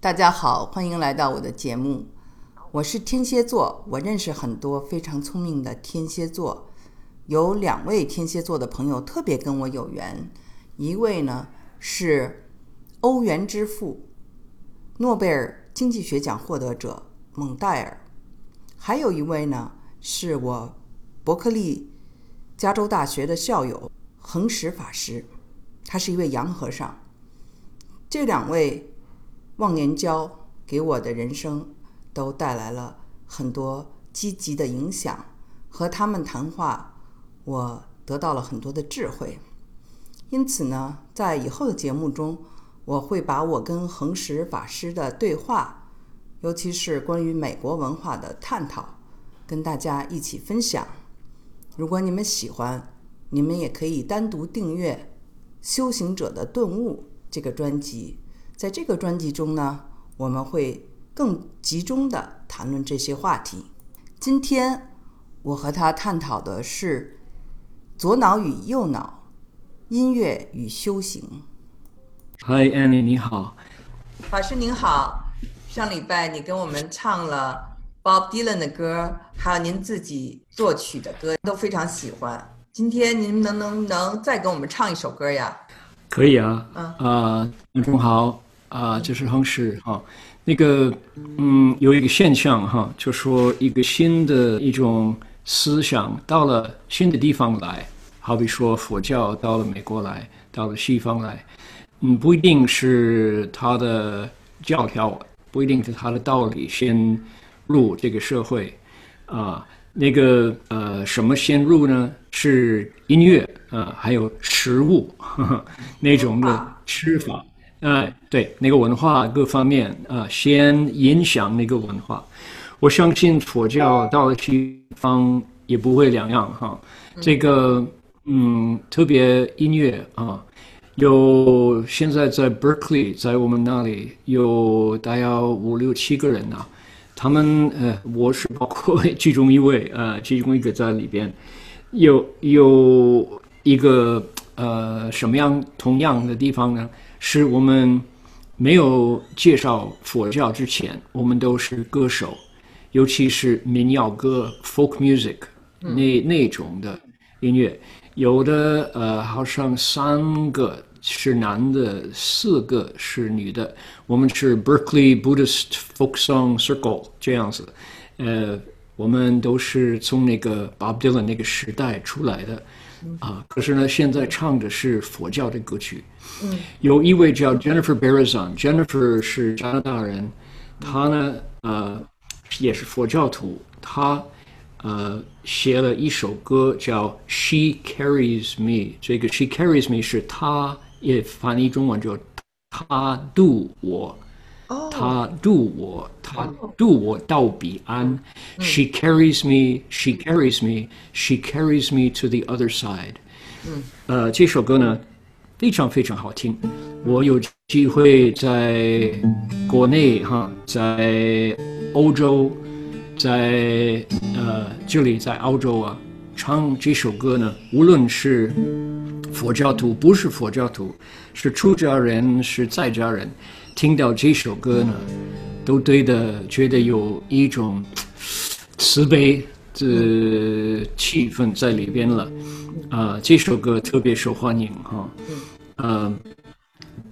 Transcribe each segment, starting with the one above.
大家好，欢迎来到我的节目。我是天蝎座，我认识很多非常聪明的天蝎座，有两位天蝎座的朋友特别跟我有缘，一位呢是欧元之父、诺贝尔经济学奖获得者蒙代尔，还有一位呢是我伯克利加州大学的校友恒石法师，他是一位洋和尚。这两位。忘年交给我的人生都带来了很多积极的影响，和他们谈话，我得到了很多的智慧。因此呢，在以后的节目中，我会把我跟恒石法师的对话，尤其是关于美国文化的探讨，跟大家一起分享。如果你们喜欢，你们也可以单独订阅《修行者的顿悟》这个专辑。在这个专辑中呢，我们会更集中的谈论这些话题。今天我和他探讨的是左脑与右脑，音乐与修行。嗨，Annie，你好。法师您好。上礼拜你跟我们唱了 Bob Dylan 的歌，还有您自己作曲的歌，都非常喜欢。今天您能能能再给我们唱一首歌呀？可以啊。嗯啊，观众好。啊，这是恒石哈，那个嗯，有一个现象哈，就说一个新的一种思想到了新的地方来，好比说佛教到了美国来，到了西方来，嗯，不一定是他的教条，不一定是他的道理先入这个社会，啊，那个呃，什么先入呢？是音乐啊，还有食物那种的吃法。哎，对，那个文化各方面啊，先影响那个文化。我相信佛教到了西方也不会两样哈。这个，嗯，特别音乐啊，有现在在 Berkeley，在我们那里有大约五六七个人呐。他们呃，我是包括其中一位呃，其中一个在里边，有有一个呃什么样同样的地方呢？是我们没有介绍佛教之前，我们都是歌手，尤其是民谣歌 （folk music） 那那种的音乐。有的呃，好像三个是男的，四个是女的。我们是 Berkeley Buddhist Folk Song Circle 这样子。呃，我们都是从那个 Bob Dylan 那个时代出来的。啊，可是呢，现在唱的是佛教的歌曲。嗯，有一位叫 Jennifer Barazon，Jennifer 是加拿大人，她呢，呃，也是佛教徒。她呃写了一首歌叫《She Carries Me》，这个《She Carries Me》是她也翻译中文叫她渡我。他渡我，他渡我到彼岸。She carries me, she carries me, she carries me to the other side。嗯，呃，这首歌呢非常非常好听。我有机会在国内哈，在欧洲，在呃这里在澳洲啊唱这首歌呢，无论是佛教徒，不是佛教徒，是出家人，是在家人。听到这首歌呢，都对的，觉得有一种 慈悲的气氛在里边了。啊，这首歌特别受欢迎哈。嗯，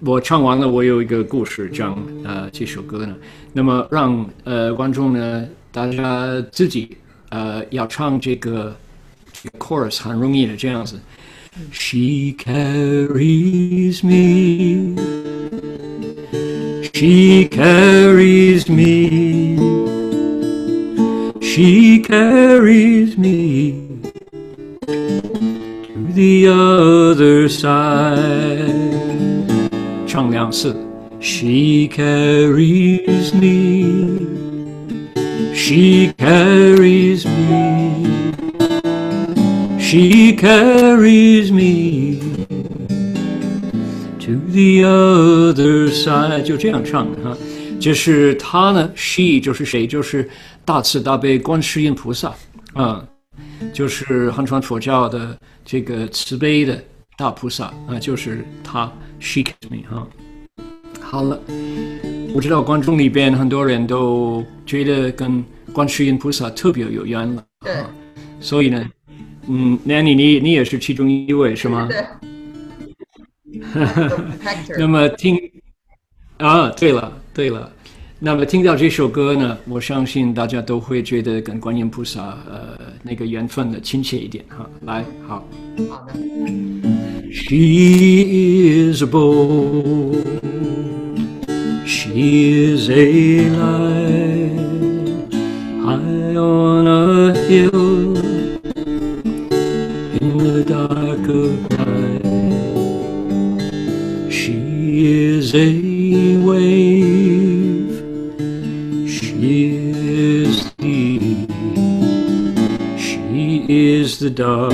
我唱完了，我有一个故事讲呃这首歌呢。那么让呃观众呢，大家自己呃要唱这个 chorus 很容易的这样子。She carries me. She carries me. She carries me to the other side. 唱两次. She carries me. She carries me. She carries me to the other side，就这样唱的哈。就是他呢，she 就是谁？就是大慈大悲观世音菩萨啊，就是汉传佛教的这个慈悲的大菩萨啊，就是他。She me 哈。好了，我知道观众里边很多人都觉得跟观世音菩萨特别有缘了。对。所以呢，嗯，Nanny，你你也是其中一位是吗？对。那么听啊，对了对了，那么听到这首歌呢，我相信大家都会觉得跟观音菩萨呃那个缘分的亲切一点哈。来，好。好的。She is a bow. She is a light high on a hill in the dark is a wave. She is the. She is the dark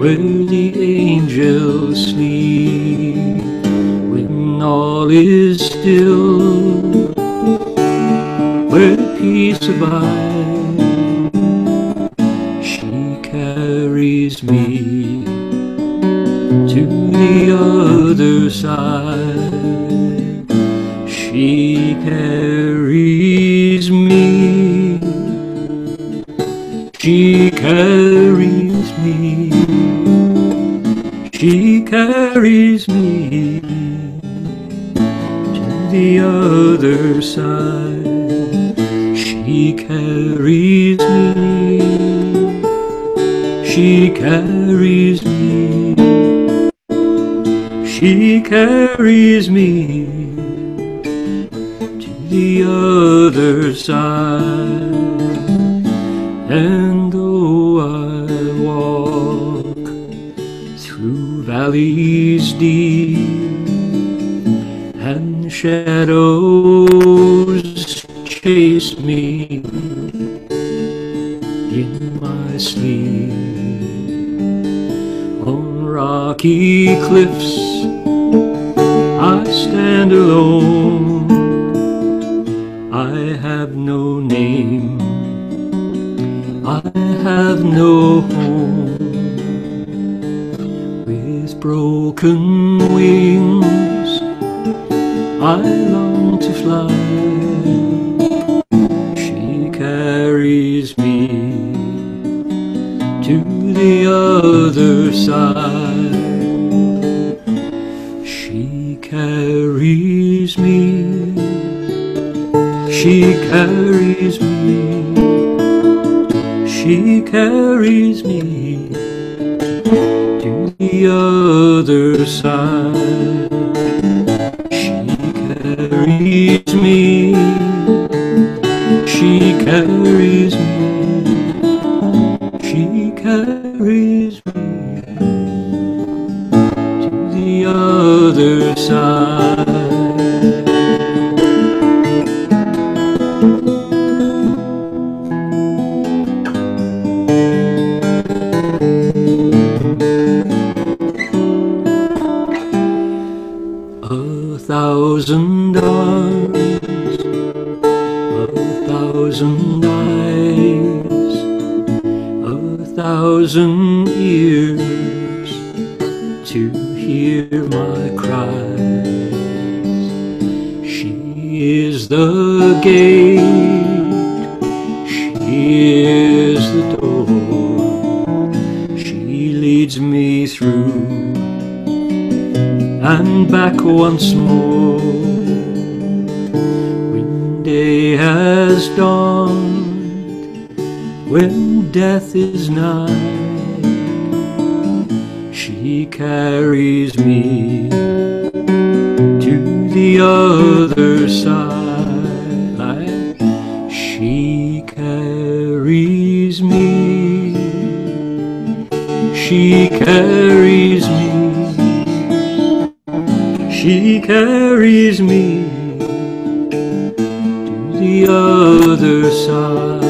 where the angels sleep when all is still, where peace abides. She carries me. She carries me. She carries me to the other side. She carries me. She carries me. She carries me the other side. And though I walk through valleys deep and shadows chase me in my sleep on rocky cliffs I stand alone I have no name I have no home with broken wings. I long to fly. She carries me to the other side. She carries me. She carries me to the other side. She carries me. She carries me. Thousand arms, a thousand eyes, a thousand ears to hear my cries. She is the gate, she is the door, she leads me through and back once more. When day has dawned, when death is nigh, she carries me to the other side. She carries me. She carries me. She carries me to the other side.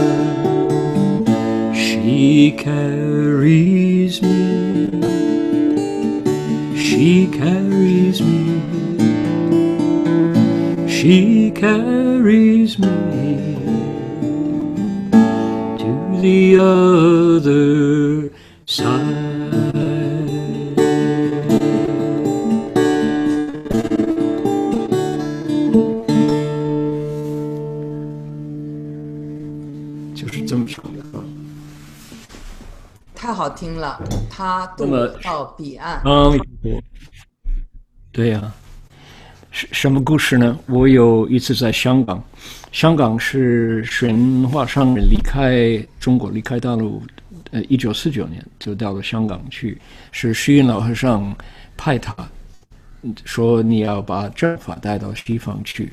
She carries me. She carries me. She carries me to the other side. 好听了，他渡到彼岸。嗯，对呀，什什么故事呢？我有一次在香港，香港是神话上离开中国，离开大陆，呃，一九四九年就到了香港去，是虚云老和尚派他说你要把正法带到西方去。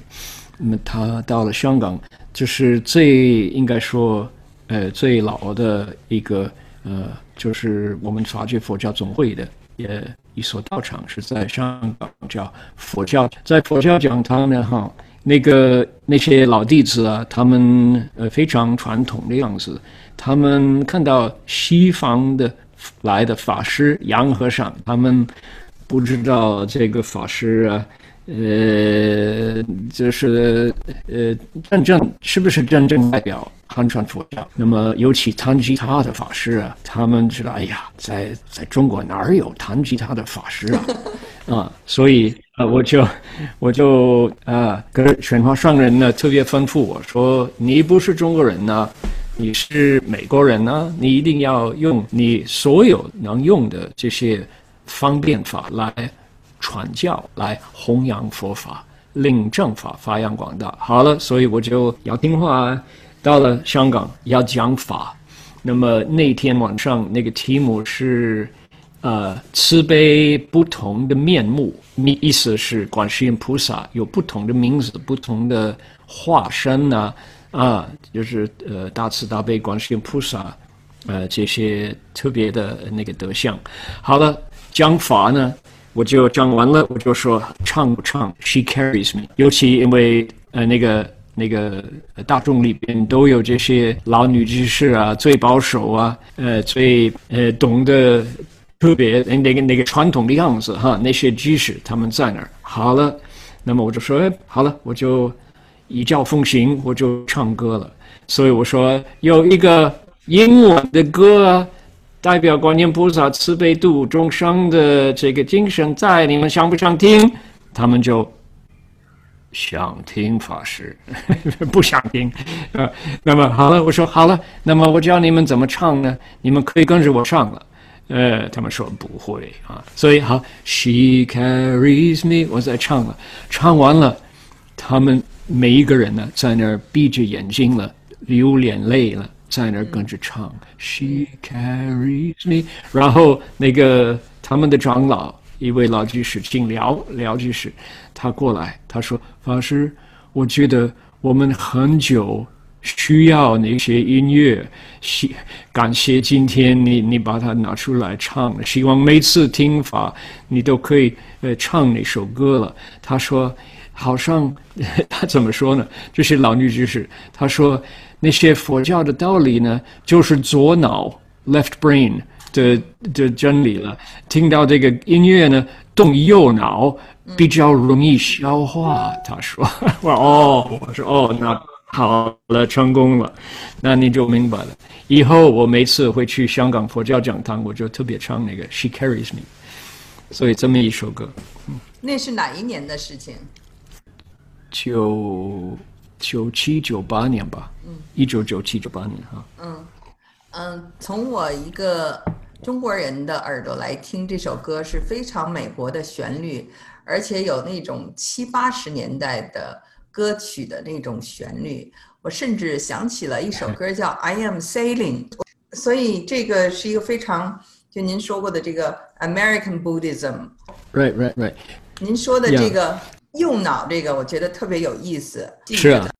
那么他到了香港，就是最应该说，呃，最老的一个呃，就是我们法界佛教总会的呃一所道场，是在香港叫佛教，在佛教讲堂呢，哈，那个那些老弟子啊，他们呃非常传统的样子，他们看到西方的来的法师杨和尚，他们不知道这个法师啊。呃，就是呃，真正是不是真正代表汉传佛教？那么，尤其弹吉他的法师啊，他们知道，哎呀，在在中国哪儿有弹吉他的法师啊？啊，所以啊，我就我就啊，跟玄华上人呢特别吩咐我说，你不是中国人呢，你是美国人呢，你一定要用你所有能用的这些方便法来。传教来弘扬佛法，令正法发扬光大。好了，所以我就要听话，到了香港要讲法。那么那天晚上那个题目是，呃，慈悲不同的面目，意意思是观世音菩萨有不同的名字，不同的化身呢，啊，就是呃大慈大悲观世音菩萨，呃这些特别的那个德相。好了，讲法呢。我就讲完了，我就说唱不唱，She carries me。尤其因为呃那个那个大众里边都有这些老女知识啊，最保守啊，呃最呃懂得特别那个那个传统的样子哈，那些知识他们在那儿。好了，那么我就说好了，我就一教奉行，我就唱歌了。所以我说有一个英文的歌啊。代表观音菩萨慈悲度众生的这个精神在，你们想不想听？他们就想听法师，不想听啊。那么好了，我说好了，那么我教你们怎么唱呢？你们可以跟着我唱了。呃，他们说不会啊，所以好，She carries me，我在唱了，唱完了，他们每一个人呢，在那儿闭着眼睛了，流眼泪了。在那儿跟着唱，She carries me。然后那个他们的长老，一位老居士，姓廖，廖居士，他过来，他说：“法师，我觉得我们很久需要那些音乐，希感谢今天你你把它拿出来唱了，希望每次听法你都可以呃唱那首歌了。”他说：“好像 他怎么说呢？这是老女居士，他说。”那些佛教的道理呢，就是左脑 （left brain） 的的真理了。听到这个音乐呢，动右脑比较容易消化。他说：“ 我哦，我说哦，那好了，成功了，那你就明白了。以后我每次会去香港佛教讲堂，我就特别唱那个《She Carries Me》，所以这么一首歌。那是哪一年的事情？就。九七九八年吧，嗯，一九九七九八年哈，嗯嗯，从我一个中国人的耳朵来听这首歌是非常美国的旋律，而且有那种七八十年代的歌曲的那种旋律，我甚至想起了一首歌叫《I Am Sailing》，所以这个是一个非常就您说过的这个 American Buddhism，right right right，您说的这个。右脑这个我觉得特别有意思，是啊。